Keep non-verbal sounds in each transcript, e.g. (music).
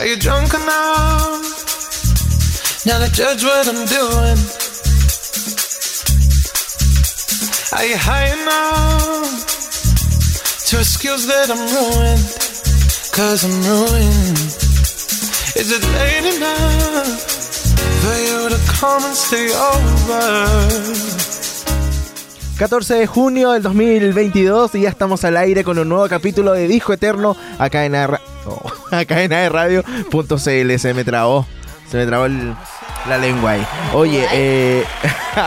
Are you drunk enough now to judge what I'm doing? Are you high enough to excuse that I'm ruined? Cause I'm ruined. Is it late enough for you to come and stay over? 14 de junio del 2022 y ya estamos al aire con un nuevo capítulo de Disco Eterno acá en, (laughs) AR acá en aerradio.cl. Se me trabó, se me trabó el, la lengua ahí. Oye, eh,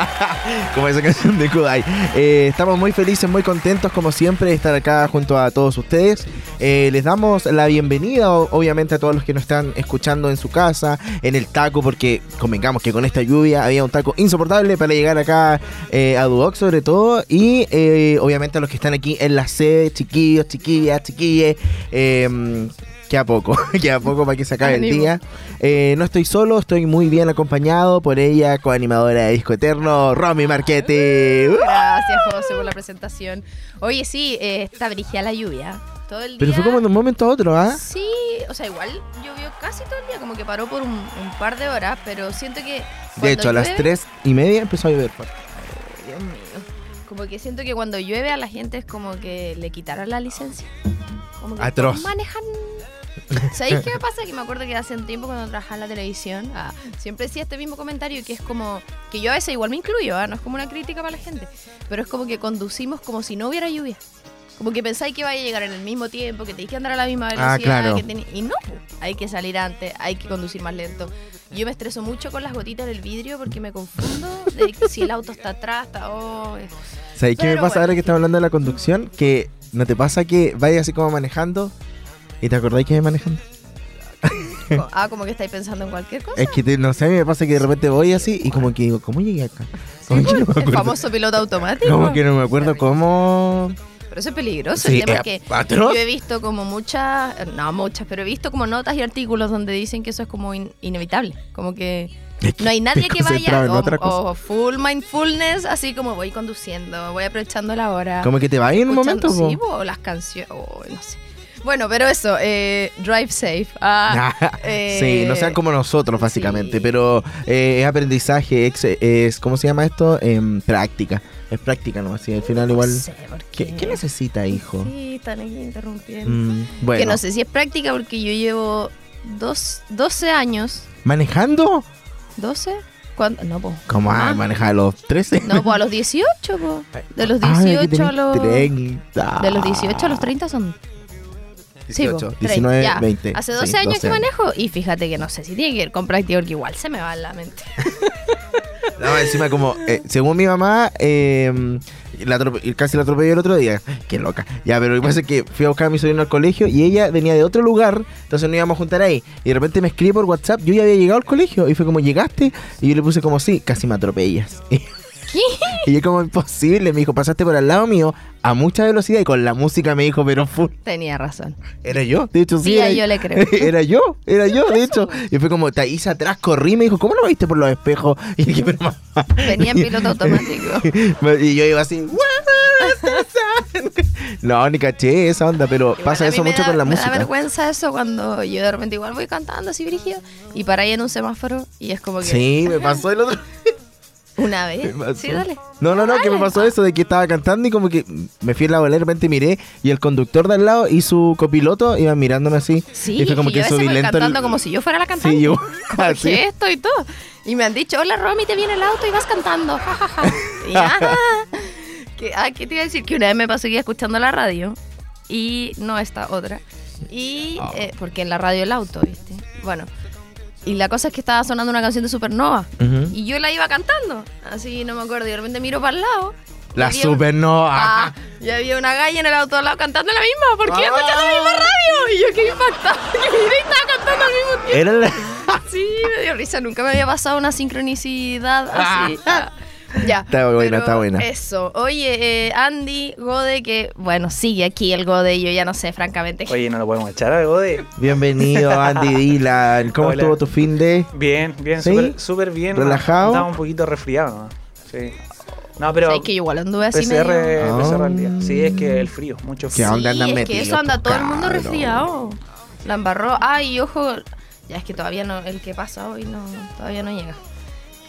(laughs) como esa canción de Kudai. Eh, estamos muy felices, muy contentos, como siempre, de estar acá junto a todos ustedes. Eh, les damos la bienvenida, obviamente, a todos los que nos están escuchando en su casa, en el taco, porque convengamos que con esta lluvia había un taco insoportable para llegar acá a Duoc, sobre todo. Y obviamente a los que están aquí en la sede, chiquillos, chiquillas, chiquilles queda poco, (laughs) queda poco para que se acabe el día. Eh, no estoy solo, estoy muy bien acompañado por ella, coanimadora de Disco Eterno, Romy Marchetti. Gracias, José, por la presentación. Oye, sí, eh, está brigida la lluvia. Todo el día. Pero fue como de un momento a otro, ¿ah? Sí, o sea, igual llovió casi todo el día, como que paró por un, par de horas, pero siento que. De hecho, a las tres y media empezó a llover. Dios mío. Como que siento que cuando llueve a la gente es como que le quitaron la licencia. Como que Atroz. manejan ¿Sabéis (laughs) qué me pasa? Que me acuerdo que hace un tiempo cuando trabajaba en la televisión, ah, siempre decía este mismo comentario que es como, que yo a veces igual me incluyo, ah, no es como una crítica para la gente, pero es como que conducimos como si no hubiera lluvia. Como que pensáis que vaya a llegar en el mismo tiempo, que tenéis que andar a la misma ah, velocidad. y no, hay que salir antes, hay que conducir más lento. Yo me estreso mucho con las gotitas del vidrio porque me confundo de si el auto está atrás, está... Oh, ¿Sabéis qué me pasa ahora que estamos hablando de la conducción? Que no te pasa que vayas así como manejando ¿Y te acordáis que me manejando? (laughs) ah, como que estáis pensando en cualquier cosa. Es que no sé, a mí me pasa que de repente voy así y como que digo, ¿cómo llegué acá? Sí, pues, el famoso piloto automático. Como que no me acuerdo cómo. Pero eso es peligroso. el tema que yo he visto como muchas, no muchas, pero he visto como notas y artículos donde dicen que eso es como inevitable. Como que no hay nadie que vaya o, full mindfulness, así como voy conduciendo, voy aprovechando la hora. Como que te va en un momento. Sí, o las canciones, no sé. Bueno, pero eso, eh, drive safe. Ah, eh, (laughs) sí, no sean como nosotros, básicamente. Pero eh, es aprendizaje, es, ¿cómo se llama esto? En práctica. Es práctica, ¿no? Así al final igual. qué. ¿Qué, necesita, hijo? Sí, están aquí interrumpiendo. Mm, bueno. Que no sé si es práctica porque yo llevo dos, 12 años. ¿Manejando? ¿12? ¿Cuándo? No, pues. ¿Cómo ah, manejar a los 13? No, pues a los 18, pues. (laughs) De los 18 a los. 30. De los 18 a los 30 son 18, 19, 20. Hace 12 años que manejo y fíjate que no sé si tiene que ver con práctica porque igual se me va en la mente. (laughs) no, encima como, eh, según mi mamá, eh, casi la atropelló el otro día. (laughs) Qué loca. Ya, pero lo que pasa es que fui a buscar a mi sobrino al colegio y ella venía de otro lugar, entonces no íbamos a juntar ahí. Y de repente me escribe por WhatsApp, yo ya había llegado al colegio y fue como, ¿llegaste? Y yo le puse como, sí, casi me atropellas. (laughs) (laughs) Y yo como imposible, me dijo, pasaste por al lado mío a mucha velocidad y con la música me dijo, pero full. Tenía razón. Era yo, de hecho sí. Sí, yo le creo. (laughs) Era yo, era yo, de (laughs) hecho. Y fue como, te hice atrás, corrí, me dijo, ¿cómo lo viste por los espejos? Y dije, pero Venía en piloto automático. y yo iba así, no, ni caché esa onda, pero pasa eso mucho con la música. Me da vergüenza eso cuando yo de repente igual voy cantando así brígido y para ahí en un semáforo y es como que... Sí, me pasó el otro ¿Una vez? Sí, dale. No, no, no, que me pasó eso de que estaba cantando y como que me fui a la bolera, de repente miré y el conductor de al lado y su copiloto iban mirándome así. Sí, y fue como que subí lento. cantando como si yo fuera la cantante. Sí, yo. (laughs) Así. esto y todo. Y me han dicho, hola Romy, te viene el auto y vas cantando. Ja, ja, ja. (laughs) Y, ah, ah, ¿qué te iba a decir? Que una vez me pasó que escuchando la radio y no esta otra. Y, ah. eh, porque en la radio el auto, ¿viste? Bueno, y la cosa es que estaba sonando una canción de Supernova. Y yo la iba cantando. Así no me acuerdo. Y de repente miro para el lado. La Supernova. Ah, y había una galla en el auto al lado cantando la misma. ¿Por qué escuchando la misma radio? Y yo qué impactada. (laughs) Que estaba cantando al mismo tiempo. Era la... Sí, me dio risa. Nunca me había pasado una sincronicidad así. Ah. (laughs) Ya. Está buena, está buena. Eso. Oye, eh, Andy, Gode, que bueno, sigue aquí el Gode, yo ya no sé, francamente. Oye, no lo podemos echar al Gode. Bienvenido, (laughs) Andy Dylan. ¿Cómo estuvo tu fin de? Bien, bien, súper bien. ¿Relajado? Estaba un poquito resfriado, Sí. No, pero. Es que igual anduve así PCR, medio... PCR al día. Sí, es que el frío, mucho frío. ¿Qué onda sí, es que eso anda todo el mundo resfriado. La embarró. Ay, ojo, Ya es que todavía no, el que pasa hoy no, todavía no llega.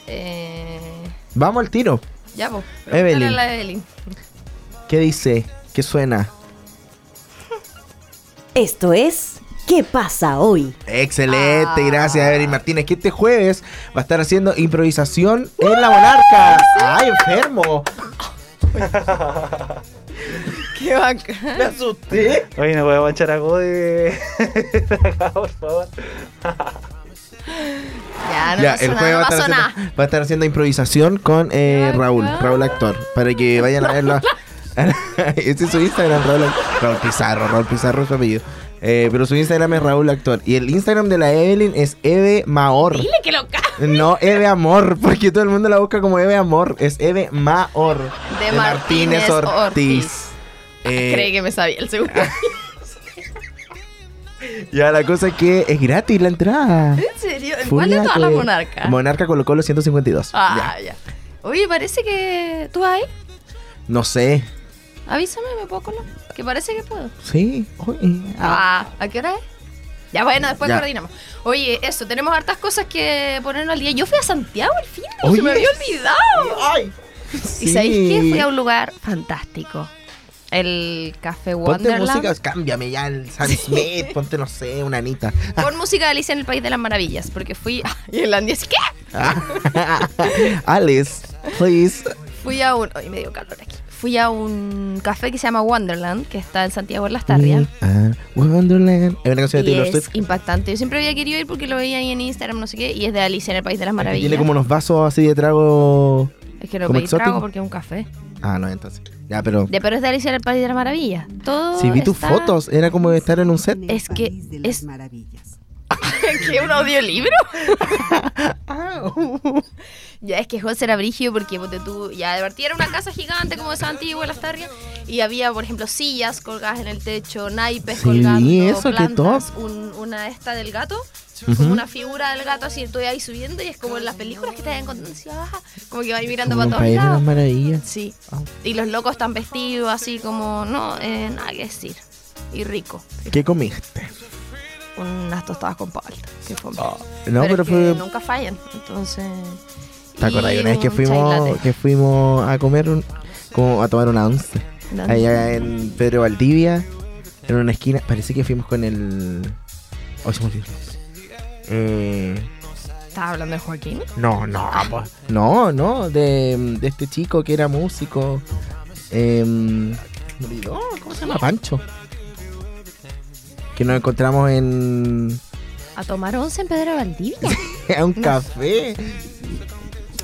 Eh... Vamos al tiro. Ya, pues. Evelyn. La Evelyn. ¿Qué dice? ¿Qué suena? Esto es ¿Qué pasa hoy? Excelente, ah. gracias Evelyn Martínez, que este jueves va a estar haciendo improvisación en La Monarca. ¡Ay, enfermo! (laughs) ¡Qué bacán! Me asusté. Oye, no voy a manchar a de acá, (laughs) por favor. Ya, no ya, el jueves va, va, a estar haciendo improvisación con eh, Raúl, Raúl Actor, para que vayan a verlo. (laughs) este es su Instagram, Raúl, Raúl Pizarro, Raúl Pizarro es su apellido. Eh, pero su Instagram es Raúl Actor. Y el Instagram de la Evelyn es Eve Maor. Dile que lo No, Eve Amor, porque todo el mundo la busca como Eve Amor. Es Eve Maor. De, Martínez, Ortiz. Eh, Cree que me sabía el segundo. (laughs) ya, la cosa es que es gratis la entrada. ¿En serio? ¿Cuál de todas las monarcas? Monarca colocó los 152. Ah, ya. Oye, parece que tú hay. No sé. Avísame, ¿me puedo colar? Que parece que puedo. Sí. ah. ¿a qué hora es? Ya bueno, después coordinamos. Oye, eso, tenemos hartas cosas que ponernos al día. Yo fui a Santiago el fin, de se me había olvidado. Ay. ¿Y sabéis qué? Fui a un lugar fantástico. El Café Wonderland. Ponte música, cámbiame ya el Sam Smith, ponte, no sé, una Anita. Pon música de Alicia en el País de las Maravillas, porque fui... Andy así, ¿qué? (laughs) Alice, please. Fui a un... Ay, me dio calor aquí fui a un café que se llama Wonderland, que está en Santiago de las Tarrias. Ah, Wonderland. Es una canción de Taylor Es impactante. Yo siempre había querido ir porque lo veía ahí en Instagram, no sé qué, y es de Alicia en el País de las Maravillas. Tiene como unos vasos así de trago. Es que no pedí trago porque es un café. Ah, no, entonces. Ya, pero. De, pero es de Alicia en el País de las Maravillas. Todo. Sí, vi tus fotos. Era como estar en un set. Es que. Es. Maravillas. (laughs) ¿Qué? ¿Un audiolibro? (laughs) ya es que José era brígido porque tú, ya de partida era una casa gigante como esa antigua, las tarrias, y había, por ejemplo, sillas colgadas en el techo, naipes sí, colgando, eso, plantas, un, una esta del gato, como una figura del gato así, estoy ahí subiendo y es como en las películas que te dan contando así baja, como que va mirando para todos lados. maravillas. Sí. Ah. Y los locos están vestidos así como, no, eh, nada que decir. Y rico. ¿Qué comiste? unas tostadas con palta. Que fue oh, no, pero, fue... nunca fallan. Entonces. ¿Te acuerdas? Una vez que fuimos, que fuimos a comer, como a tomar una once. Allá en Pedro Valdivia, en una esquina. Parece que fuimos con el. Oh, se me Eh. ¿Estabas hablando de Joaquín? No, no, no, no, de, de, este chico que era músico. Eh, me olvidó, ¿cómo se llama? Pancho que nos encontramos en... ¿A tomar once en Pedro Valdivia? a (laughs) un café.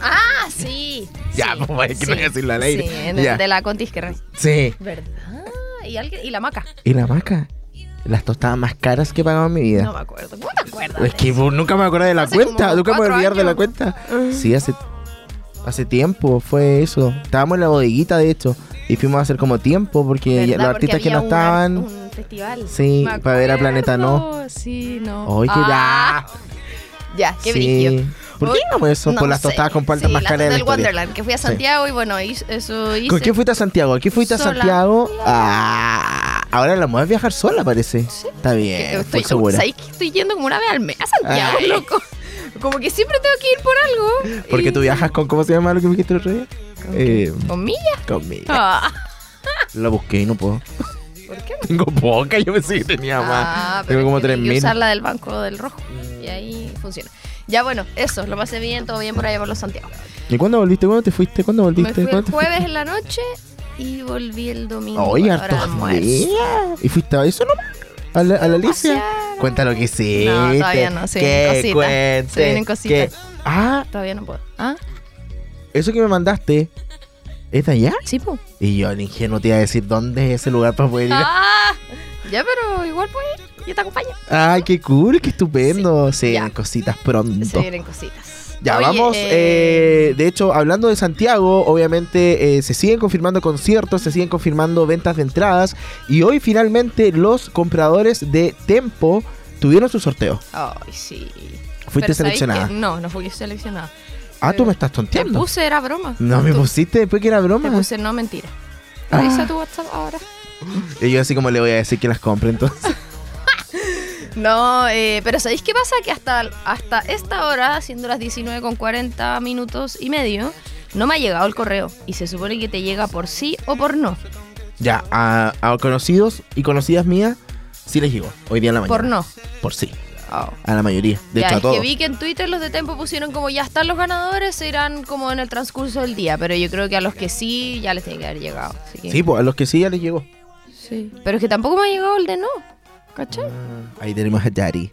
Ah, sí. Ya, sí, pues que no voy a decirlo al aire. Sí, de la Contisquerra. Sí. ¿Verdad? ¿Y, alguien, y la maca. ¿Y la maca? Las tostadas más caras que he pagado en mi vida. No me acuerdo. ¿Cómo te acuerdas? Es que nunca me acuerdo de la cuenta. Nunca me olvidar de la cuenta. Sí, hace, hace tiempo fue eso. Estábamos en la bodeguita, de hecho. Y fuimos a hacer como tiempo porque los artistas que no estaban festival. Sí, para ver a Planeta No. Sí, no. Oye, ah. ya. Ya, qué sí. ¿Por qué no eso? Por las tostadas con paltas más caras del Wonderland, que fui a Santiago y bueno, eso hice. ¿Con quién fuiste a Santiago? ¿Aquí fuiste a Santiago? Ah, ahora la moda viajar sola, parece. Sí. Está bien, estoy segura. ¿Sabes que estoy yendo como una vez al mes a Santiago, loco? Como que siempre tengo que ir por algo. Porque tú viajas con, ¿cómo se llama lo que me dijiste el otro día? ¿Con, eh, ¿Con millas? Con millas. Ah. La busqué y no puedo. ¿Por qué Tengo poca, yo pensé que tenía más. Ah, Tengo como 3000. usar la del banco del rojo y ahí funciona. Ya bueno, eso, lo pasé bien, todo bien por allá por los Santiago. ¿Y cuándo volviste? ¿Cuándo te fuiste? ¿Cuándo volviste? Me fui el jueves en la noche y volví el domingo. Oye, harto ¿Y fuiste a eso nomás? ¿A la, a la Alicia? Cuéntalo que sí. No, todavía no, se vienen cositas. Se vienen cositas. Ah. Todavía no puedo. ¿Ah? Eso que me mandaste, ¿Es de allá? Sí, pues. Y yo, el ingenuo, te iba a decir dónde es ese lugar para poder ir. Ah, ya, pero igual pues, yo te acompaño. Ay, qué cool, qué estupendo. Se vienen cositas pronto. Se vienen cositas. Ya, vamos. Eh, eh... de hecho, hablando de Santiago, obviamente eh, se siguen confirmando conciertos, se siguen confirmando ventas de entradas. Y hoy finalmente los compradores de Tempo tuvieron su sorteo. Ay, sí. ¿Fuiste seleccionada? No, no fui seleccionada. Ah, tú me estás tonteando. Te puse, era broma. No, me pusiste después que era broma. Te puse, no, mentira. Revisa ah. tu WhatsApp ahora. Y yo así como le voy a decir que las compre entonces. (laughs) (laughs) No, eh, pero ¿sabéis qué pasa? Que hasta, hasta esta hora, siendo las 19 con 40 minutos y medio, no me ha llegado el correo. Y se supone que te llega por sí o por no. Ya, a, conocidos y conocidas mías, sí les llegó. Hoy día en la mañana. Por no. Por sí. Oh. A la mayoría. De hecho, a todos. que vi que en Twitter los de Tempo pusieron como ya están los ganadores, irán como en el transcurso del día. Pero yo creo que a los que sí ya les tiene que haber llegado. Sí, pues a los que sí ya les llegó. Sí. Pero es que tampoco me ha llegado el de no. ¿Cachai? Ah, ahí tenemos a Daddy.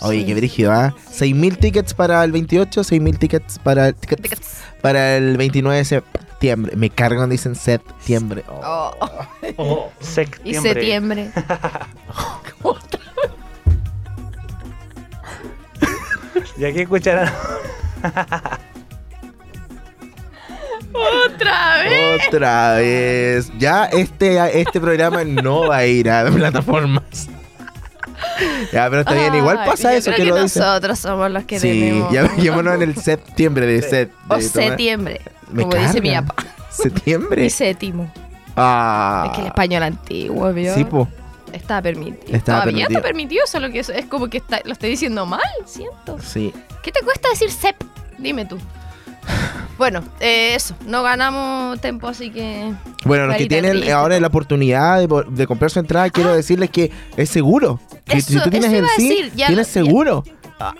Oye, qué brígido, ¿ah? 6.000 tickets para el 28, 6.000 tickets para, tickets, para el 29 de septiembre. Me cargan, dicen septiembre. Oh. Oh. (laughs) septiembre. Y septiembre. (laughs) (laughs) ¿Ya que escucharán? Otra vez. Otra vez. Ya este, este programa no va a ir a plataformas. Ya, pero está bien. Igual pasa eso que, lo Nosotros somos los que sí, tenemos. ya veámonos en el septiembre de set. o septiembre. como dice mi papá. (laughs) ¿Septiembre? Y séptimo. Ah. Es que el español antiguo, ¿vio? Sí, po. Está permitido. Está Todavía permitido. está permitido, solo que es, es como que está, lo estoy diciendo mal, siento. Sí. ¿Qué te cuesta decir sep? Dime tú. Bueno, eh, eso, no ganamos tiempo, así que... Bueno, los que tienen ahora la oportunidad de, comprar su entrada, quiero ah. decirles que es seguro. Que si tú tienes el sí, tienes seguro.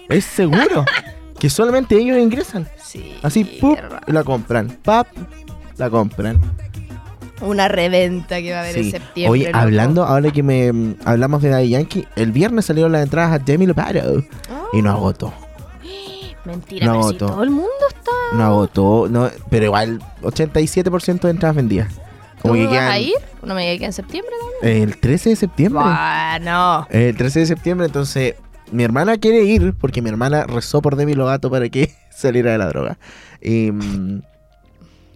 Es seguro. (laughs) que solamente ellos ingresan. Sí. Así, ¡pup! la compran. ¡Pap! La compran. Una reventa que va a haber en septiembre. Oye, hablando, ahora que me hablamos de Daddy Yankee, el viernes salieron las entradas a Demi Lovato y no agotó. Mentira, no pero si todo el mundo está. No agotó, no, pero igual 87% de entradas vendidas. ¿Tú vas a ir? No me digas que en septiembre. El 13 de septiembre. Bueno. El 13 de septiembre, entonces mi hermana quiere ir porque mi hermana rezó por Demi Lovato para que (laughs) saliera de la droga. Y,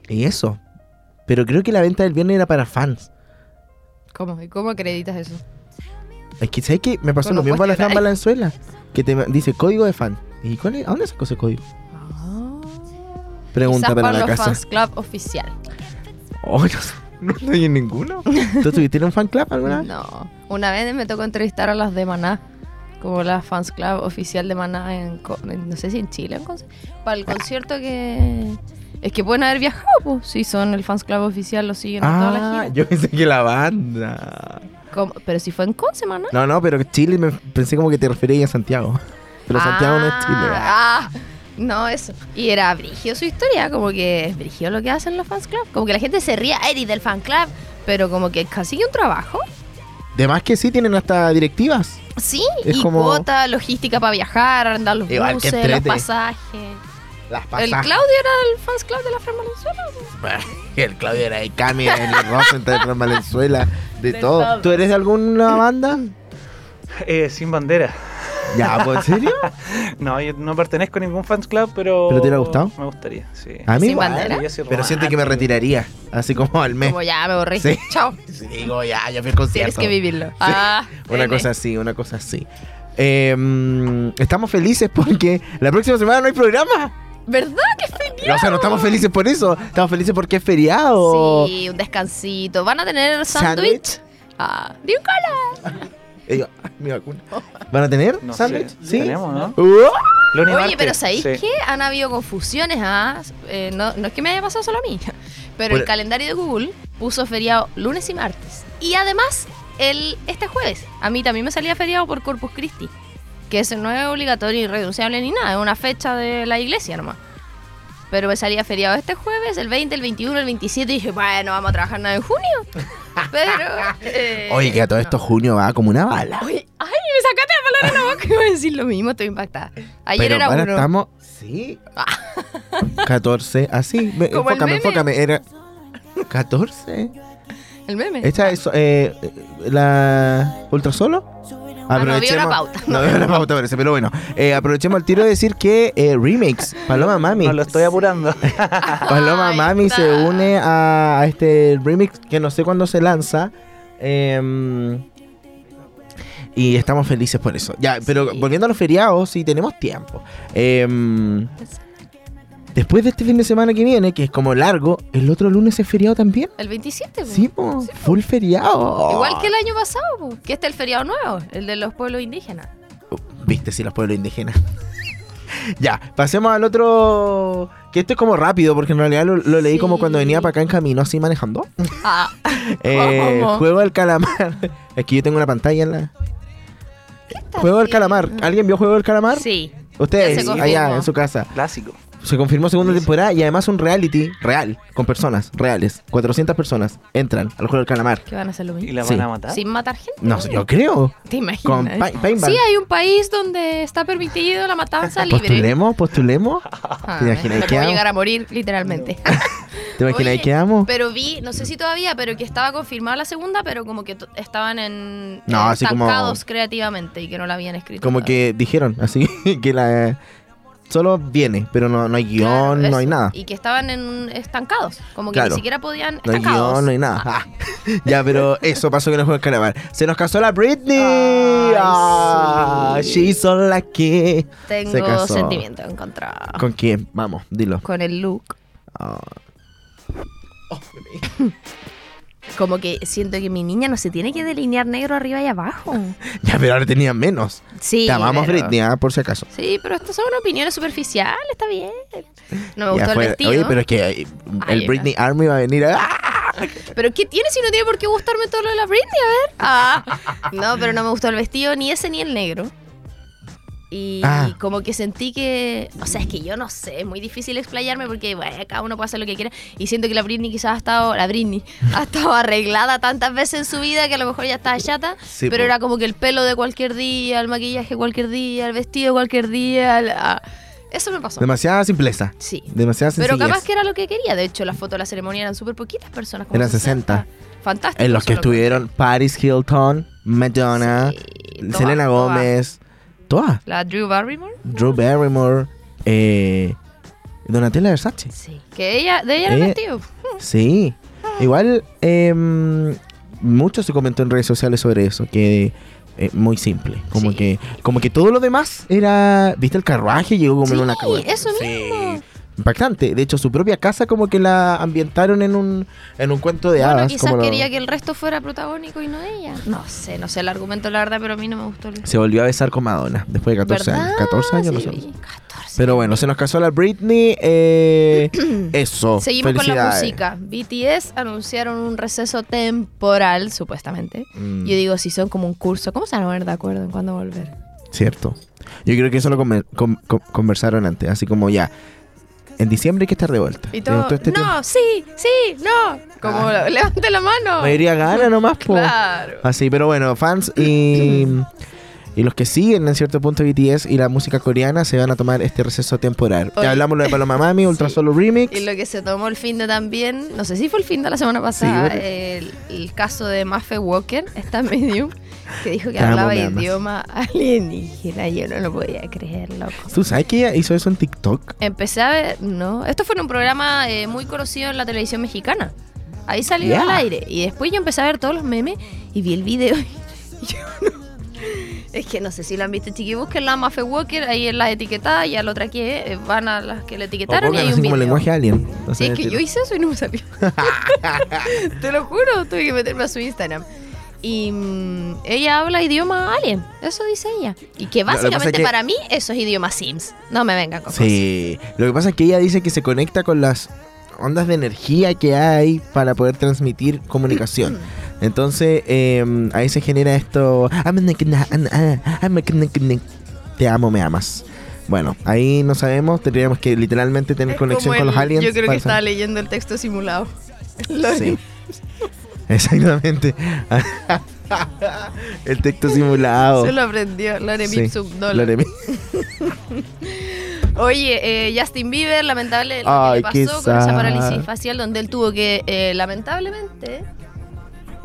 y eso. Pero creo que la venta del viernes era para fans. ¿Cómo? ¿Y cómo acreditas eso? Es que, ¿sabes qué? Me pasó lo mismo para la Fran Valenzuela. Que te dice código de fan. ¿Y cuál es? ¿A dónde sacó ese código? Ah. Pregunta para la casa. Fans Club oficial. Oh, no, no, hay en ninguno. ¿Tú tuviste un fan club alguna vez? No. Una vez me tocó entrevistar a las de Maná. Como la fans club oficial de Maná en, no sé si en Chile, para el concierto que es que pueden haber viajado, pues. Si son el fans club oficial, lo siguen ah, toda la ah, gira. Yo pensé que la banda. Pero si fue en Conce, ¿no? No, no, pero Chile me pensé como que te referías a Santiago. Pero Santiago no es Chile. Ah, no, eso. Y era brigio su historia, como que es brigio lo que hacen los fans club. Como que la gente se ría, Eddie, del fan club, pero como que casi un trabajo. De más que sí tienen hasta directivas. Sí, y cuota, logística para viajar, andar los buses, los pasajes. ¿El Claudio era el fans club de la Fran Valenzuela? (laughs) el Claudio era de Cami, de Rosen, de Fran Valenzuela, de, todo. ¿Tú eres de alguna banda? Eh, sin bandera. ¿Ya, pues, ¿en serio? (laughs) no, yo no pertenezco a ningún fans club, pero. ¿Pero te hubiera gustado? Me gustaría, sí. A mí, ¿Sin bandera? Pero siento que me retiraría, así como al mes. Como ya, me borré. Sí. (laughs) Chao. (laughs) Sí, digo, ya, ya fui al concierto. Tienes que vivirlo. Ah, una cosa así, una cosa así. Eh, estamos felices porque la próxima semana no hay programa. ¿Verdad que es feriado? O sea, no estamos felices por eso. Estamos felices porque es feriado. Sí, un descansito. ¿Van a tener sándwich? Ah, de un cola. (laughs) mi vacuna. ¿Van a tener sándwich? Sí. Tenemos, ¿no? Uh. Oye, pero ¿sabéis qué? Han habido confusiones, ¿ah? Eh, no, no es que me haya pasado solo a mí. (laughs) Pero el calendario de Google puso feriado lunes y martes. Y además, el, este jueves. A mí también me salía feriado por Corpus Christi que ese no es obligatorio irrenunciable ni nada, es una fecha de la iglesia nomás. Pero me salía feriado este jueves, el 20, el 21, el 27, y dije, bueno, vamos a trabajar nada en junio. (laughs) Pero. Eh, Oye, que a todo esto junio va como una bala. Oye, ay, me sacaste la palabra en la boca y voy a decir lo mismo, estoy impactada. Ayer Pero era ahora uno. estamos. Sí. (laughs) 14, así. enfócame, enfócame. Era. 14. El meme. ¿Esta es eh, la Ultra Solo? Aprovechemos, no, la pauta. No, veo la pauta parece, pero bueno. Eh, aprovechemos el tiro de decir que eh, Remix, Paloma Mami. No lo estoy apurando. (laughs) Paloma Mami se une a, este remix que no sé cuándo se lanza. Em, y estamos felices por eso. Ya, pero volviendo a los feriados, sí tenemos tiempo. Eh, Después de este fin de semana que viene, que es como largo, el otro lunes es feriado también. El 27, Sí, po, full feriado. Igual que el año pasado, po, que este es el feriado nuevo, el de los pueblos indígenas. Viste, si los pueblos indígenas. (laughs) ya, pasemos al otro. Que esto es como rápido, porque en realidad lo, leí como cuando venía para acá en camino, así manejando. (laughs) Ah. (laughs) eh, juego del calamar. es que yo tengo una pantalla en la. Juego del calamar. ¿Alguien vio Juego del calamar? Sí. Ustedes, allá en su casa. Clásico. Se confirmó segunda temporada y además un reality real, con personas reales. 400 personas entran al juego del calamar. ¿Qué van a hacer lo mismo? ¿Y la van a matar? ¿Sin matar gente? No, yo creo. ¿Te imaginas? sí, hay un país donde está permitido la matanza libre. Postulemos, postulemos. (laughs) Ah, ¿Te imaginas que llegar a morir, literalmente. (laughs) ¿Te imaginas que amo? Pero vi, no sé si todavía, pero que estaba confirmada la segunda, pero como que estaban en, no, así como, creativamente y que no la habían escrito. Como que dijeron, así (laughs) que la solo viene, pero no, no hay guion, no hay nada. Y que estaban en, estancados, como que ni siquiera podían. No hay guion, no hay nada. Ah. (laughs) ya, pero eso pasó que no juego el carnaval. Se nos casó la Britney. Ay, ah, sí. She la que. Tengo sentimiento encontrado. ¿Con quién? Vamos, dilo. Con el look. Ah. Oh, (laughs) como que siento que mi niña no se tiene que delinear negro arriba y abajo. (laughs) ya, pero ahora tenía menos. Sí. Te amamos, Britney, ¿ah? por si acaso. Sí, pero estas son opiniones superficiales, está bien. No me gustó el vestido. Oye, pero es que el Britney Army va a venir a... ¿Pero qué tiene si no tiene por qué gustarme todo lo de la Britney? A ver. Ah. No, pero no me gustó el vestido, ni ese ni el negro. Y, ah. como que sentí que, o sea, es que yo no sé, es muy difícil explayarme porque bueno, cada uno puede hacer lo que quiera. Y siento que la Britney quizás ha estado, la Britney, (laughs) ha estado arreglada tantas veces en su vida que a lo mejor ya está chata, pero era como que el pelo de cualquier día, el maquillaje cualquier día, el vestido cualquier día. eso me pasó. Demasiada simpleza. Sí. Demasiada Pero capaz que era lo que quería. De hecho, las fotos de la ceremonia eran súper poquitas personas. Como eran 60. Fantástico. En los que estuvieron Paris Hilton, Madonna, Selena Gómez. La Drew Barrymore. Drew Barrymore. Eh, Donatella Versace. Sí. Que ella, de ella era eh, tío. (laughs) Sí. Igual, eh, mucho se comentó en redes sociales sobre eso, que eh, muy simple. Como que como que todo lo demás era. ¿Viste el carruaje? Llegó como en una Eso mismo impactante. De hecho, su propia casa como que la ambientaron en un, en un cuento de bueno, hadas. quizás quería que el resto fuera protagónico y no ella. No sé, no sé el argumento, la verdad, pero a mí no me gustó. Se volvió a besar con Madonna después de 14 años. 14 años, no sé. Pero bueno, se nos casó la Britney. Eh, (clears throat) eso. Seguimos con la música. BTS anunciaron un receso temporal, supuestamente. Mm. Yo digo, si son como un curso, ¿cómo se van a poner de acuerdo en cuándo volver? Cierto. Yo creo que eso lo conversaron antes. Así como ya, en diciembre hay que estar de vuelta. Y todo, este no, sí, sí, no. Como ah. levante la mano. Me iría gana nomás, po. Claro. Así, pero bueno, fans y, (clears throat) y los que siguen en cierto punto BTS y la música coreana se van a tomar este receso temporal. Ya hablamos lo de Paloma Mami, Ultra Solo Remix. Y lo que se tomó el fin de también, no sé si fue el fin de la semana pasada, el, el, caso de Maffe Walker, está medium que dijo que hablaba idioma alienígena. Yo no lo podía creer, loco. ¿Tú sabes que ella hizo eso en TikTok? Empecé a ver, no. Esto fue en un programa eh, muy conocido en la televisión mexicana. Ahí salió al aire. Y después yo empecé a ver todos los memes y vi el video. Y (laughs) yo no. Es que no sé si lo han visto, chiqui. Busquen la Mafe Walker ahí en la etiquetada y al otra que eh, van a las que le etiquetaron y hay un video. como lenguaje alien. sí, es que yo hice eso y no me salió. (laughs) Te lo juro, tuve que meterme a su Instagram. Y mm, ella habla idioma alien, eso dice ella. Y que básicamente para mí eso es idioma Sims. No me vengan con Sí, lo que pasa es que ella dice que se conecta con las ondas de energía que hay para poder transmitir comunicación. (clears throat) Entonces em, ahí se genera esto. Te amo, me amas. Bueno, ahí no sabemos, tendríamos que literalmente tener conexión con los aliens. Yo creo que estaba leyendo el texto simulado. (laughs) Sí. (laughs) Exactamente. (laughs) el texto simulado. Se lo aprendió Loremi sí, Oye, eh, Justin Bieber, lamentable lo que le pasó con esa parálisis facial, donde él tuvo que, eh, lamentablemente,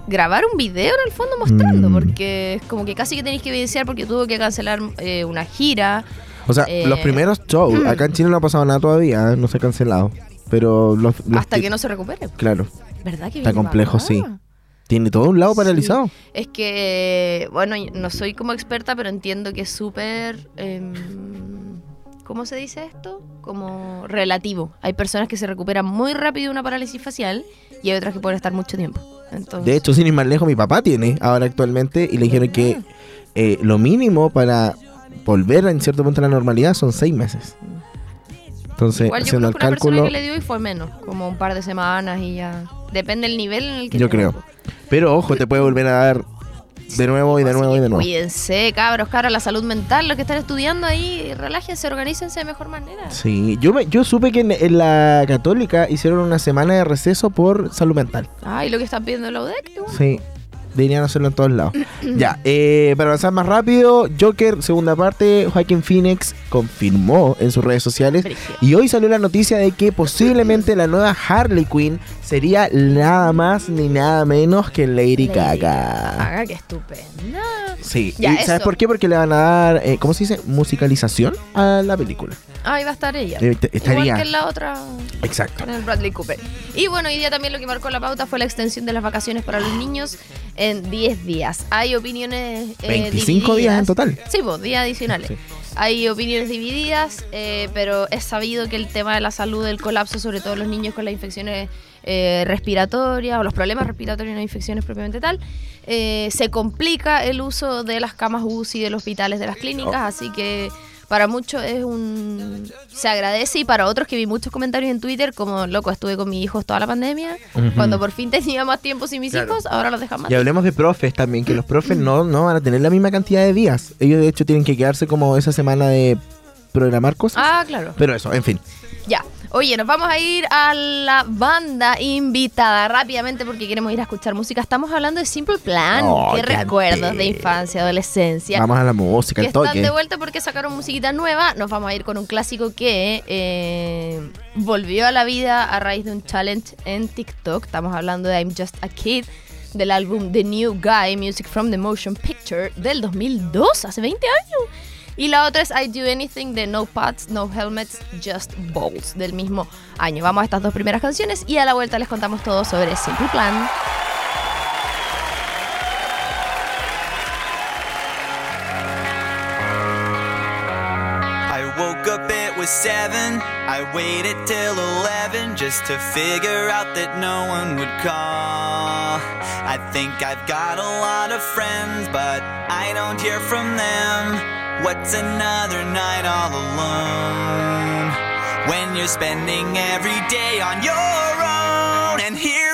grabar un video en el fondo mostrando, mm. porque es como que casi que tenéis que evidenciar porque tuvo que cancelar eh, una gira. O sea, los primeros shows, acá en Chile no ha pasado nada todavía, no se ha cancelado. Pero los, Hasta que, no se recupere. Claro. ¿Verdad que Está complejo, sí. Tiene todo un lado paralizado. Es que, bueno, no soy como experta, pero entiendo que es súper... Em, ¿Cómo se dice esto? Como relativo. Hay personas que se recuperan muy rápido de una parálisis facial y hay otras que pueden estar mucho tiempo. De hecho, sin ir más lejos, mi papá tiene ahora actualmente y le dijeron que eh, lo mínimo para volver en cierto punto a la normalidad son seis meses. Entonces, haciendo el cálculo. que le dio y fue menos, como un par de semanas y ya. Depende del nivel en el que Yo creo. Pero ojo, te puede volver a dar de nuevo y de nuevo y de nuevo. Cuídense, cabros, cara, la salud mental, los que están estudiando ahí, relájense, organícense de mejor manera. Sí, yo, me, yo supe que en, la católica hicieron una semana de receso por salud mental. Ay, lo que están pidiendo la UDEC. Sí, deberían hacerlo en todos lados. (clears throat) ya, eh, para avanzar más rápido, Joker, segunda parte, Joaquin Phoenix confirmó en sus redes sociales y hoy salió la noticia de que posiblemente la nueva Harley Quinn sería nada más ni nada menos que Lady, Gaga. Gaga, qué estupenda. Sí, y ¿sabes por qué? Porque le van a dar, eh, ¿cómo se dice? Musicalización a la película. Ahí va a estar ella. Eh, estaría. Igual que en la otra. Exacto. Con el Bradley Cooper. Y bueno, hoy día también lo que marcó la pauta fue la extensión de las vacaciones para los niños en 10 días. Hay opiniones. Eh, 25 días en total. Sí, pues, días adicionales. Hay opiniones divididas, eh, pero es sabido que el tema de la salud, del colapso, sobre todo los niños con las infecciones eh, respiratorias o los problemas respiratorios, no infecciones propiamente tal, eh, se complica el uso de las camas UCI de los hospitales, de las clínicas, oh. así que para muchos es un se agradece y para otros que vi muchos comentarios en Twitter como loco estuve con mis hijos toda la pandemia cuando por fin tenía más tiempo sin mis hijos ahora los dejan más y hablemos de profes también que los profes no no van a tener la misma cantidad de días. Ellos de hecho tienen que quedarse como esa semana de programar cosas ah claro pero eso en fin ya Oye, nos vamos a ir a la banda invitada rápidamente porque queremos ir a escuchar música. Estamos hablando de Simple Plan. Oh, qué recuerdos de infancia, adolescencia. Vamos a la música, el toque. Están de vuelta porque sacaron musiquita nueva. Nos vamos a ir con un clásico que eh, volvió a la vida a raíz de un challenge en TikTok. Estamos hablando de I'm Just a Kid del álbum The New Guy, Music from the Motion Picture del 2002, hace 20 años. Y la otra es I Do Anything de No Pads, No Helmets, Just Balls del mismo año. Vamos a estas dos primeras canciones y a la vuelta les contamos todo sobre Simple Plan. woke up it was seven I waited till eleven just to figure out that no one would call I think I've got a lot of friends but I don't hear from them What's another night all alone? When you're spending every day on your own, and here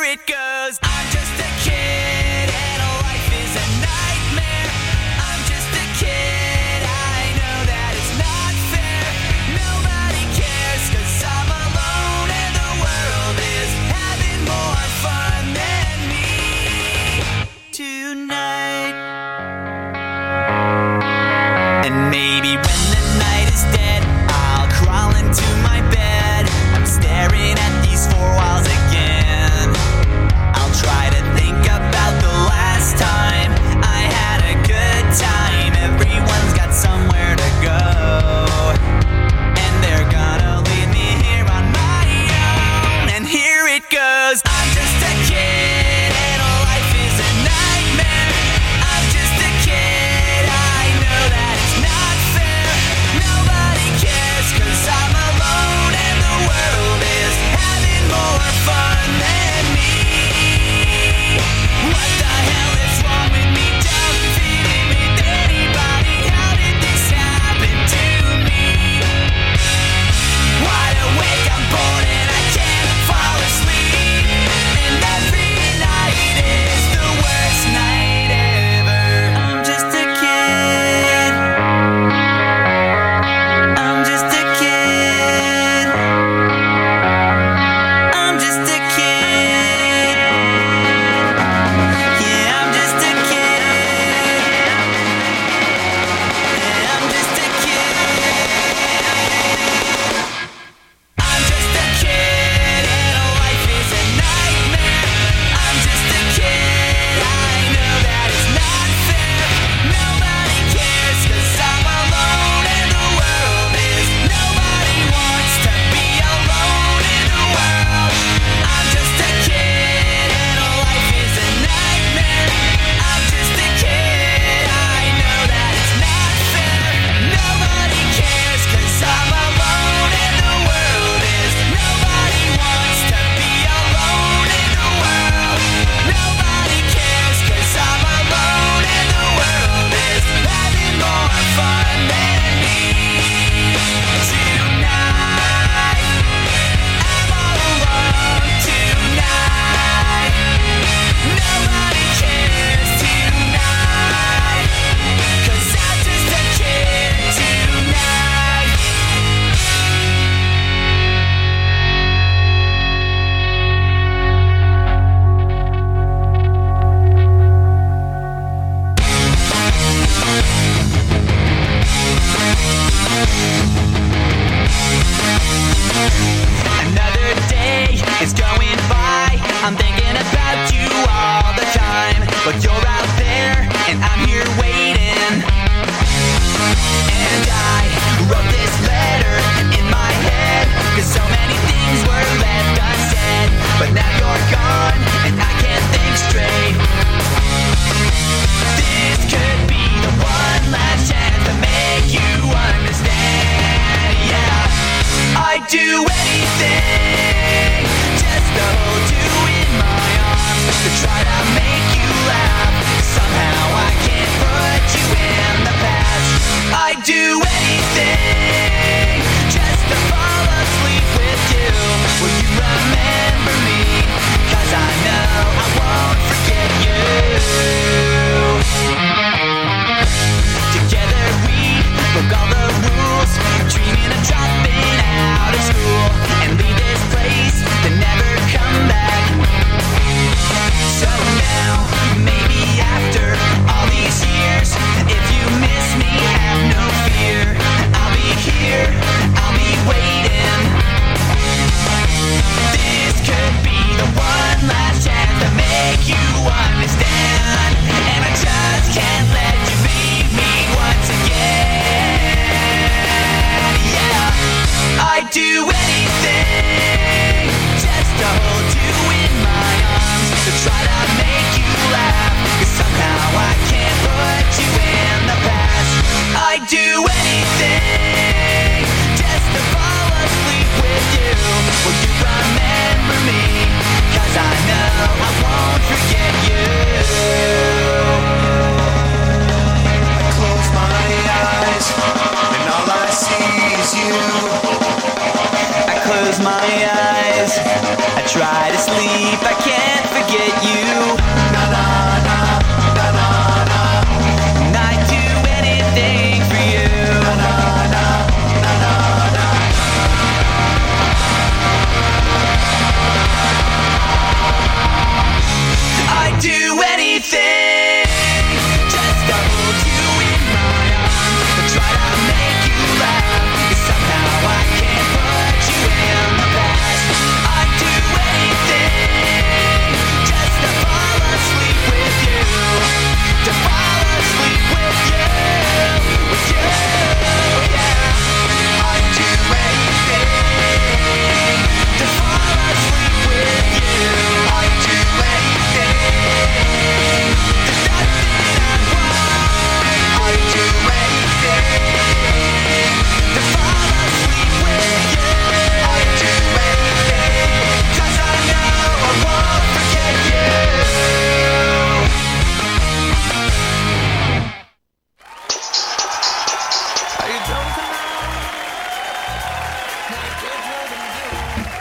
And maybe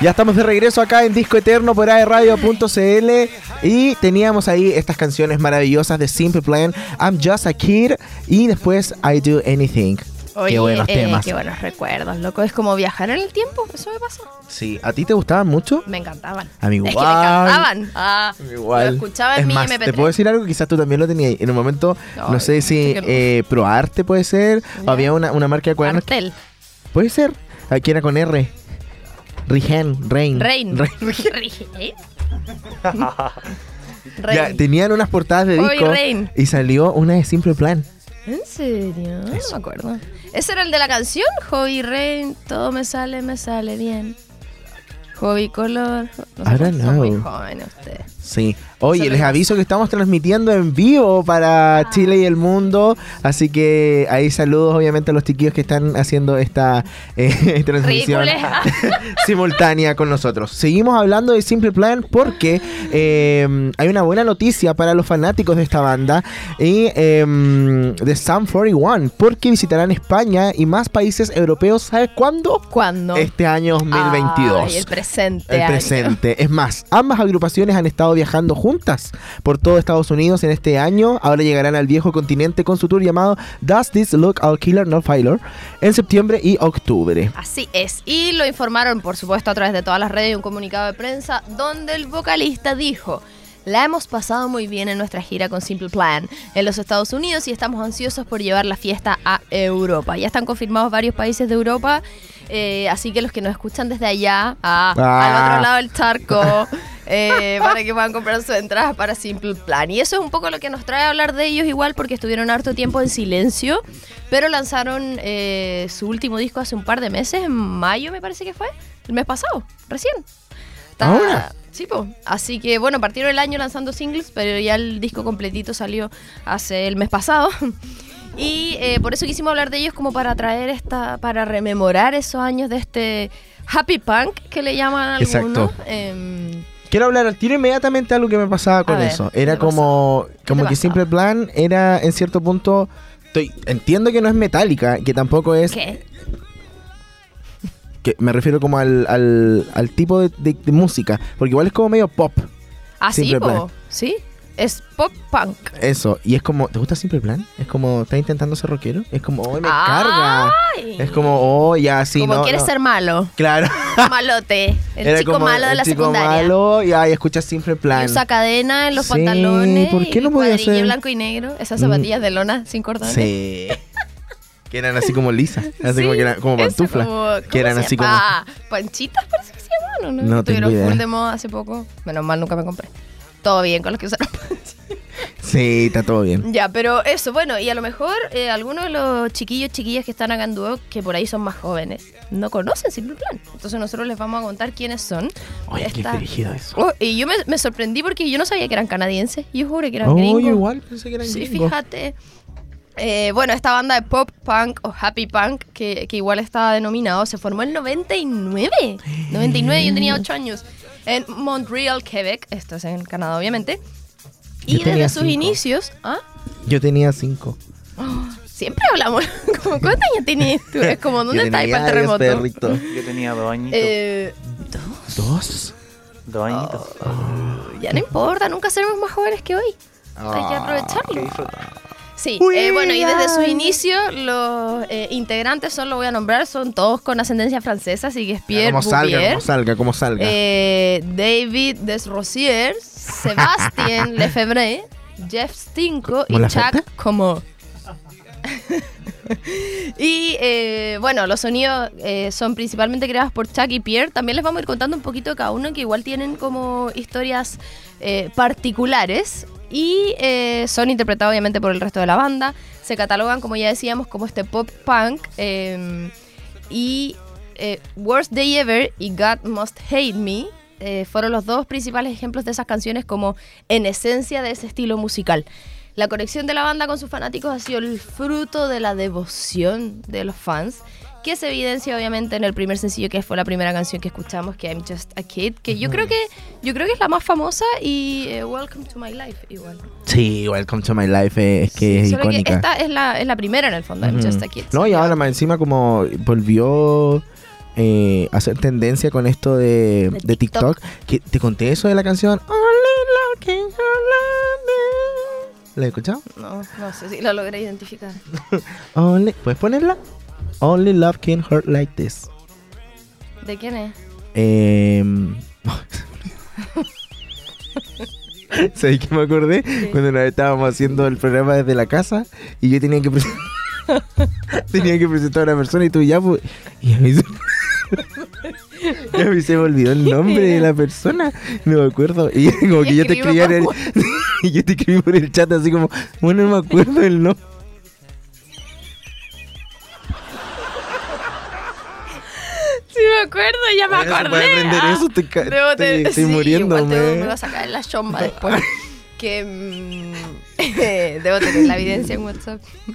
Ya estamos de regreso acá en Disco Eterno por aerradio.cl y teníamos ahí estas canciones maravillosas de Simple Plan, I'm Just a Kid y después I Do Anything. Oye, qué buenos eh, temas. Qué buenos recuerdos, loco. Es como viajar en el tiempo. Eso me pasó. Sí, ¿a ti te gustaban mucho? Me encantaban. A mí Es que me igual. encantaban. Ah, Igual. Lo escuchaba en es mi más, MP3. ¿te puedo decir algo? Quizás tú también lo tenías. En un momento, no Ay, sé si no. eh, ProArte puede ser, o Ya. había una, una marca de cuadernos. que- Artel. Puede ser. Aquí era con R. Rigen, Rain. Rain. Rain. ¿Eh? Ya, tenían unas portadas de disco Rain. y salió una de Simple Plan. ¿En serio? No me acuerdo. ¿Ese era el de la canción? Hobby Rain, todo me sale, me sale bien. Hobby Color. No don't son muy jóvenes ustedes. Sí. Oye, les aviso que estamos transmitiendo en vivo para Chile y el mundo. Así que ahí saludos obviamente a los chiquillos que están haciendo esta eh, (laughs) transmisión (laughs) simultánea con nosotros. Seguimos hablando de Simple Plan porque eh, hay una buena noticia para los fanáticos de esta banda y eh, de Sam 41 porque visitarán España y más países europeos. ¿Sabes cuándo? ¿Cuándo? Este año 2022. Ay, el presente. El año. presente. Es más, ambas agrupaciones han estado viajando juntas por todo Estados Unidos en este año. Ahora llegarán al viejo continente con su tour llamado Does This Look All Killer No Failure en septiembre y octubre. Así es. Y lo informaron, por supuesto, a través de todas las redes y un comunicado de prensa donde el vocalista dijo. La hemos pasado muy bien en nuestra gira con Simple Plan en los Estados Unidos y estamos ansiosos por llevar la fiesta a Europa. Ya están confirmados varios países de Europa, eh, así que los que nos escuchan desde allá, a- Ah. al otro lado del charco, (laughs) eh, para que puedan comprar sus entradas para Simple Plan. Y eso es un poco lo que nos trae a hablar de ellos igual porque estuvieron harto tiempo en silencio, pero lanzaron eh, su último disco hace un par de meses, en mayo me parece que fue, el mes pasado, recién. Está- ¿Ahora? Sí, po. Así que bueno, partieron el año lanzando singles, pero ya el disco completito salió hace el mes pasado. (laughs) Y eh, por eso quisimos hablar de ellos como para traer esta, para rememorar esos años de este happy punk que le llaman algunos. Exacto. Em, Quiero hablar al tiro inmediatamente algo que me pasaba con eso. Era como, como que Simple Plan era en cierto punto. Estoy, entiendo que no es metálica, que tampoco es. ¿Qué? Que me refiero como al, al, tipo de, música. Porque igual es como medio pop. Ah, sí, sí es pop punk. Eso, y es como, ¿te gusta Simple Plan? Es como, ¿estás intentando ser rockero? Es como, oh, me carga. Es como, oh, ya, así, como no. quieres ser malo. Claro. (laughs) Malote. El chico malo de la chico secundaria. malo y ahí escuchas Simple Plan. Y usa cadena en los sí, pantalones. ¿por qué no podía ser? blanco y negro. Esas zapatillas de lona sin cordones. Sí. (laughs) que eran así como lisas, así como que eran como pantuflas. que eran así como. Ah, panchitas parece que se llamaban, ¿no? No, Tuvieron full de moda hace poco. Menos mal nunca me compré todo bien con los que usaron (laughs) Sí, está todo bien. Ya, pero eso, bueno, y a lo mejor eh, algunos de los chiquillos, chiquillas que están acá en Duo, que por ahí son más jóvenes, no conocen Simple Plan. Entonces nosotros les vamos a contar quiénes son. Ay, qué dirigido eso. Oh, y yo me, sorprendí porque yo no sabía que eran canadienses. Yo juro que eran oh, gringos. igual pensé que eran sí, fíjate. Eh, bueno, esta banda de pop punk o happy punk, que, que igual estaba denominado, se formó en 99. 99, (gasps) yo tenía 8 años en Montreal, Quebec. Esto es en Canadá, obviamente. y desde sus inicios. ¿ah? Yo tenía cinco. Oh, (gasps) siempre hablamos. (laughs) ¿Cuántos años tenías tú? Es como, (laughs) ¿dónde está para el terremoto? Yo tenía dos añitos. Eh, ¿Dos? Dos añitos. Oh, ya no importa, nunca seremos más jóvenes que hoy. Hay que ah, aprovecharlo. Sí, eh, bueno, y desde su inicio los eh, integrantes, solo voy a nombrar, son todos con ascendencia francesa, así que es Pierre como salga, como salga, como salga. Eh, David Desrosiers, Sébastien (laughs) Lefebvre, Jeff Stinko y Chuck Como. (laughs) y bueno, los sonidos son principalmente creados por Chuck y Pierre. También les vamos a ir contando un poquito de cada uno, que igual tienen como historias particulares y eh, son interpretados obviamente por el resto de la banda. Se catalogan, como ya decíamos, como este pop punk. Em, y eh, Worst Day Ever y God Must Hate Me eh, fueron los dos principales ejemplos de esas canciones como en esencia de ese estilo musical. La conexión de la banda con sus fanáticos ha sido el fruto de la devoción de los fans que se evidencia obviamente en el primer sencillo que fue la primera canción que escuchamos que I'm Just a Kid que yo creo que yo creo que es la más famosa y eh, Welcome to My Life igual sí Welcome to My Life es, que es icónica esta es la, es la primera en el fondo I'm Just a Kid no y ahora más encima como volvió eh, a hacer tendencia con esto de, de, TikTok. que te conté eso de la canción Only ¿La he escuchado? No, no sé si la logré identificar. (laughs) ¿Puedes ponerla? Only Love Can Hurt Like This. ¿De quién es? Eh, (laughs) ¿Sabes qué me acordé? Cuando una estábamos haciendo el programa desde la casa y yo tenía que (laughs) tenía que presentar a una persona y tú ya pues, y a mí se... (laughs) a mí se me olvidó el nombre de la persona, no me acuerdo. Y como que yo te escribí en el... y yo te escribí por el chat así como, bueno, no me acuerdo el nombre. Me acuerdo, ya me acordé. Aprender eso, te, Debo te, estoy sí, muriéndome. me voy a sacar en la chomba después. (laughs) que mm, (laughs) debo tener la evidencia en WhatsApp. (laughs)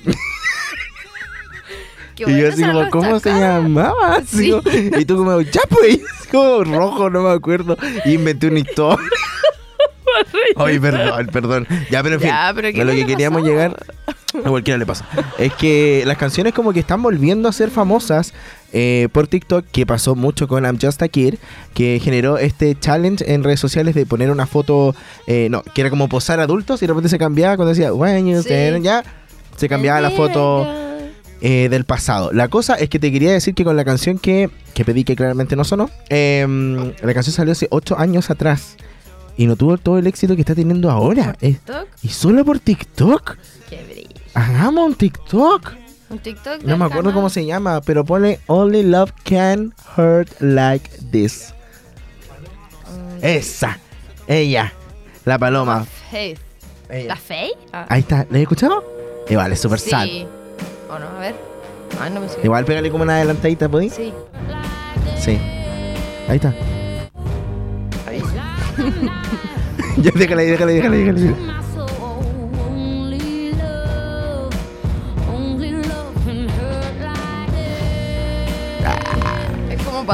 y yo así como, ¿cómo se llamaba? Sí. y tú como, ya pues, como rojo, no me acuerdo. Y inventé una historia. Ay, perdón, perdón. Ya, pero en fin, a lo que queríamos llegar, (laughs) a cualquiera le pasa, es que las canciones como que están volviendo a ser famosas eh, por TikTok, que pasó mucho con I'm Just a Kid, que generó este challenge en redes sociales de poner una foto, eh, no, que era como posar adultos y de repente se cambiaba cuando decía, bueno, ya, se cambiaba la foto. Eh, del pasado. La cosa es que te quería decir que con la canción que, que pedí que claramente no sonó, em, la canción salió hace 8 años atrás y no tuvo todo el éxito que está teniendo ahora. TikTok? y solo por TikTok. Qué Hagamos un TikTok. Un TikTok. No me acuerdo cómo se llama, pero pone Only Love Can Hurt Like This. Esa. Ella. La paloma. Faith. ¿La Faith? Ah. Ahí está. ¿La he escuchado? Igual, es súper sí. sad. ¿O no? A ver. No me Igual pégale como una adelantadita, ¿podí? Sí. Sí. Ahí está. Ahí. (laughs) ya, déjala ahí, déjala ahí, déjala ahí. Déjala ahí.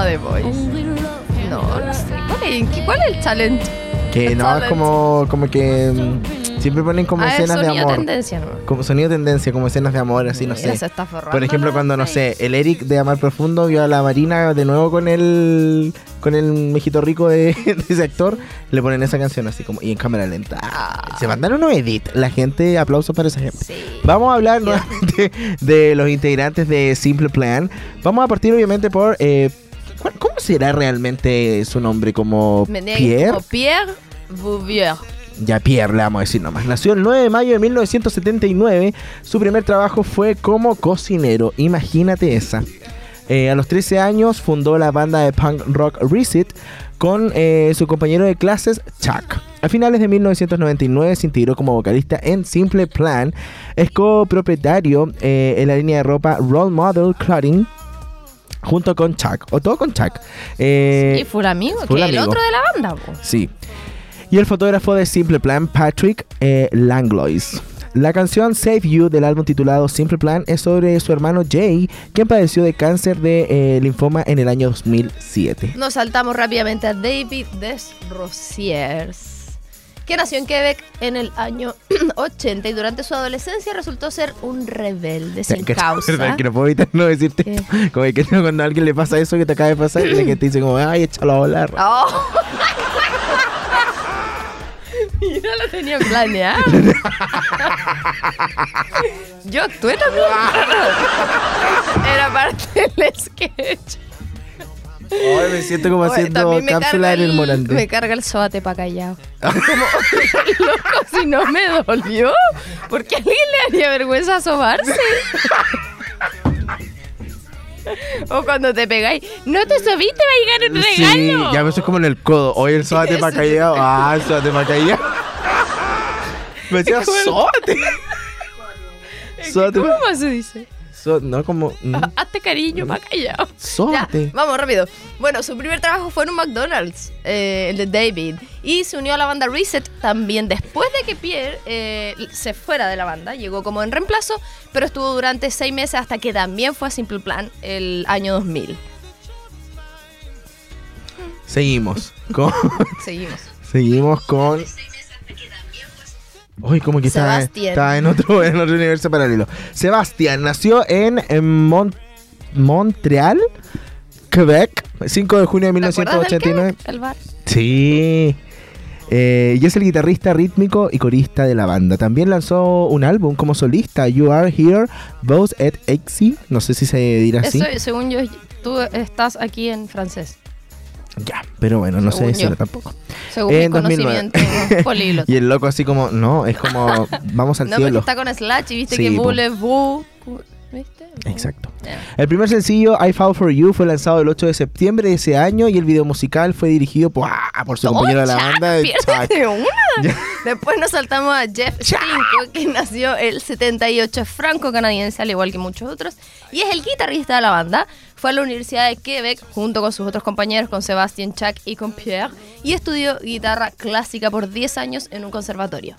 The Voice. No, no sé. ¿Cuál es, el challenge? Que no, es como, como que mm, Siempre ponen como ah, escenas de amor. Tendencia, ¿no? Como sonido tendencia, como escenas de amor, así, no sé. Por ejemplo, cuando, no sé, el Eric de Amar Profundo vio a la Marina de nuevo con el con el mejito rico (laughs) de, ese actor, le ponen esa canción así como y en cámara lenta. Ah. Se mandaron un edit. La gente, aplauso para esa gente. Vamos a hablar nuevamente de los integrantes de Simple Plan. Vamos a partir obviamente por eh, ¿Cómo será realmente su nombre? ¿Como Pierre? Como Pierre Bouvier. Ya Pierre, le vamos a decir nomás. Nació el 9 de mayo de 1979. Su primer trabajo fue como cocinero. Imagínate esa. Eh, a los 13 años fundó la banda de punk rock Reset con eh, su compañero de clases Chuck. A finales de 1999 se integró como vocalista en Simple Plan. Es copropietario eh, en la línea de ropa Role Model Clothing junto con Chuck, o todo con Chuck. Eh, fue el amigo, que el otro de la banda. Sí y el fotógrafo de Simple Plan, Patrick eh, Langlois. La canción Save You del álbum titulado Simple Plan es sobre su hermano Jay, quien padeció de cáncer de eh, linfoma en el año 2007. Nos saltamos rápidamente a David Desrosiers, que nació en Quebec en el año (clears throat) 80 y durante su adolescencia resultó ser un rebelde sin causa. Que no puedo evitar no decirte (laughs) Como que cuando a alguien le pasa eso que te acaba de pasar, y la gente dice como, ay, échalo a volar. Oh. (laughs) Y no lo tenía planeado. (laughs) Yo actué también. Era parte del sketch. Ay, me siento como haciendo cápsula en el morante. Me carga el sobate para callado. Como, (laughs) loco, si no me dolió. ¿Por qué a alguien le haría vergüenza sobarse? O cuando te pegáis, no te subiste, va a llegar un regalo. Sí, ya me estoy como en el codo. Hoy el sobate para callado. Ah, el sobate para callado. (laughs) Me decía sobate. ¿Cómo se dice? No como. (laughs) Mm. Hazte cariño, más callado. Vamos, rápido. Bueno, su primer trabajo fue en un McDonald's, eh, el de David. Y se unió a la banda Reset también después de que Pierre eh, se fuera de la banda. Llegó como en reemplazo, pero estuvo durante seis meses hasta que también fue a Simple Plan el año 2000. Seguimos. Con... (laughs) Seguimos. (laughs) Seguimos con. Uy, como que está, en, otro, (laughs) en otro universo paralelo. Sebastián nació en, Montreal, Quebec, 5 de junio de 1989. el bar? Sí. Eh, y es el guitarrista rítmico y corista de la banda. También lanzó un álbum como solista, You Are Here, Both at Exy. No sé si se dirá así. Eso, según yo, tú estás aquí en francés. Ya, pero bueno, no sé decirlo tampoco. Según mi conocimiento, (laughs) y el loco así como, no, es como, vamos al cielo. No, está con Slash y viste que voulez-vous ¿Viste? Exacto. El primer sencillo, I Fall For You, fue lanzado el 8 de septiembre de ese año y el video musical fue dirigido por, ah, por su compañero de la banda. una. Después nos saltamos a Jeff Stinko, que nació el 78, franco-canadiense, al igual que muchos otros, y es el guitarrista de la banda. Fue a la Universidad de Quebec junto con sus otros compañeros, con Sebastian Chuck y con Pierre, y estudió guitarra clásica por 10 años en un conservatorio.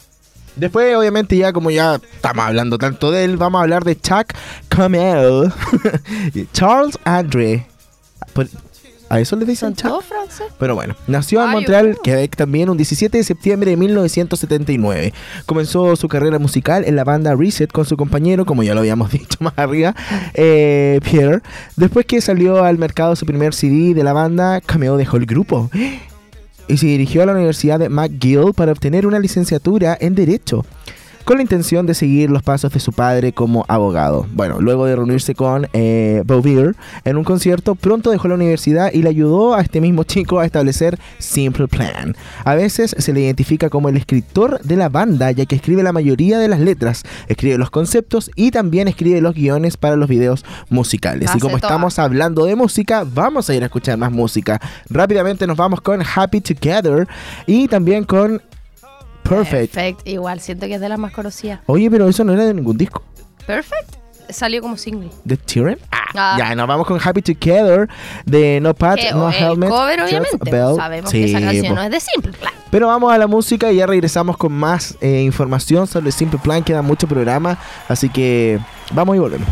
Después, obviamente, ya como ya estamos hablando tanto de él, vamos a hablar de Chuck Camel. (laughs) Charles Andre. A eso le dicen Chuck. Pero bueno, nació en Montreal, Quebec también, un 17 de septiembre de 1979. Comenzó su carrera musical en la banda Reset con su compañero, como ya lo habíamos (laughs) dicho más arriba, eh, Pierre. Después que salió al mercado su primer CD de la banda, Cameo dejó el grupo y se dirigió a la Universidad de McGill para obtener una licenciatura en Derecho con la intención de seguir los pasos de su padre como abogado. Bueno, luego de reunirse con eh, Bouvier en un concierto, pronto dejó la universidad y le ayudó a este mismo (laughs) chico a establecer Simple Plan. A veces se le identifica como el escritor de la banda, ya que escribe la mayoría de las letras, escribe los conceptos y también escribe los guiones para los videos musicales. y como estamos hablando de música, vamos a ir a escuchar más música. Rápidamente nos vamos con Happy Together y también con Perfect. Perfect, igual, siento que es de las más conocidas. Oye, pero eso no era de ningún disco. Perfect salió como single. ¿De Tyrann? Ah, ah, Ya, nos vamos con Happy Together de No Pat, No Helmet. cover, obviamente. Sabemos que esa canción no es de Simple Plan. Pero vamos a la música y ya regresamos con más eh, información sobre Simple Plan. Queda mucho programa, así que vamos y volvemos.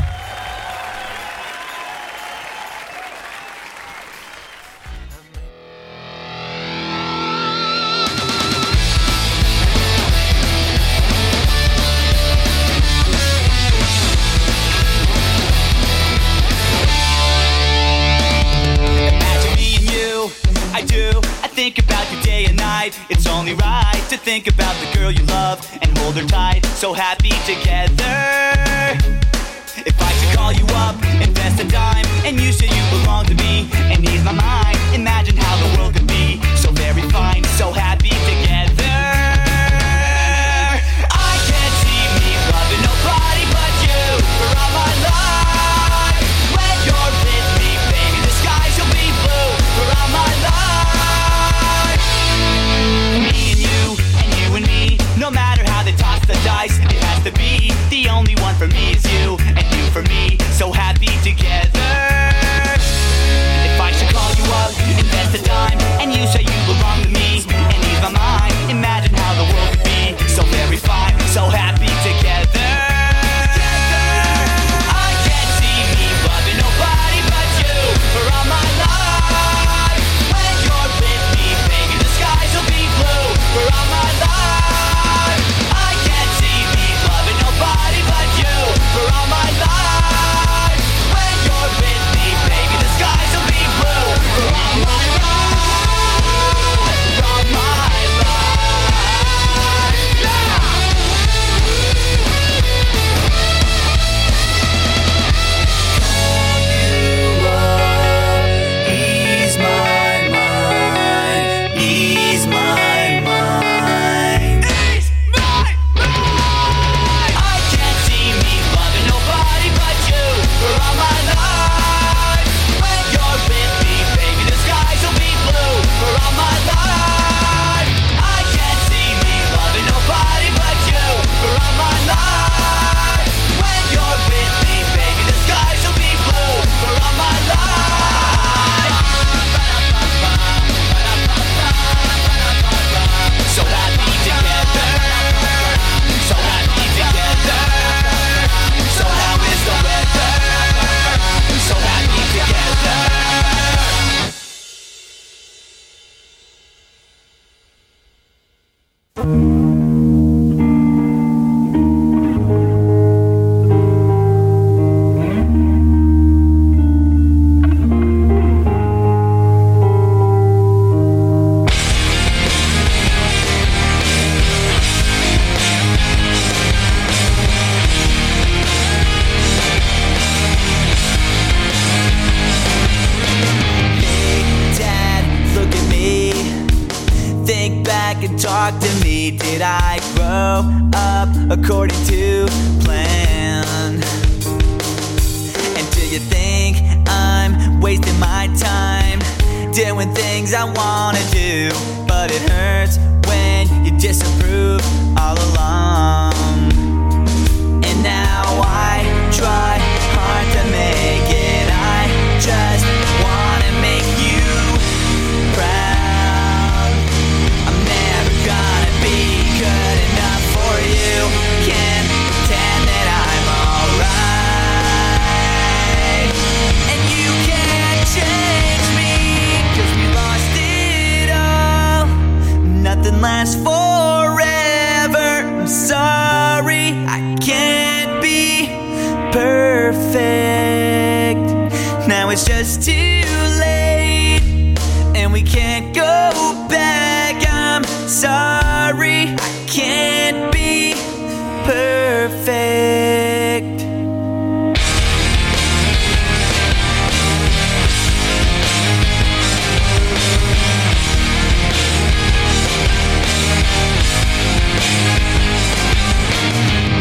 perfect.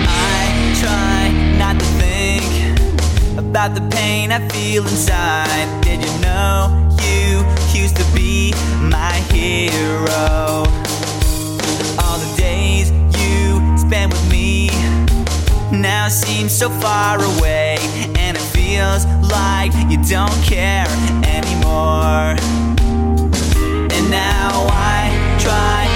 I try not to think about the pain I feel inside. so far away, and it feels like you don't care anymore. And now I try.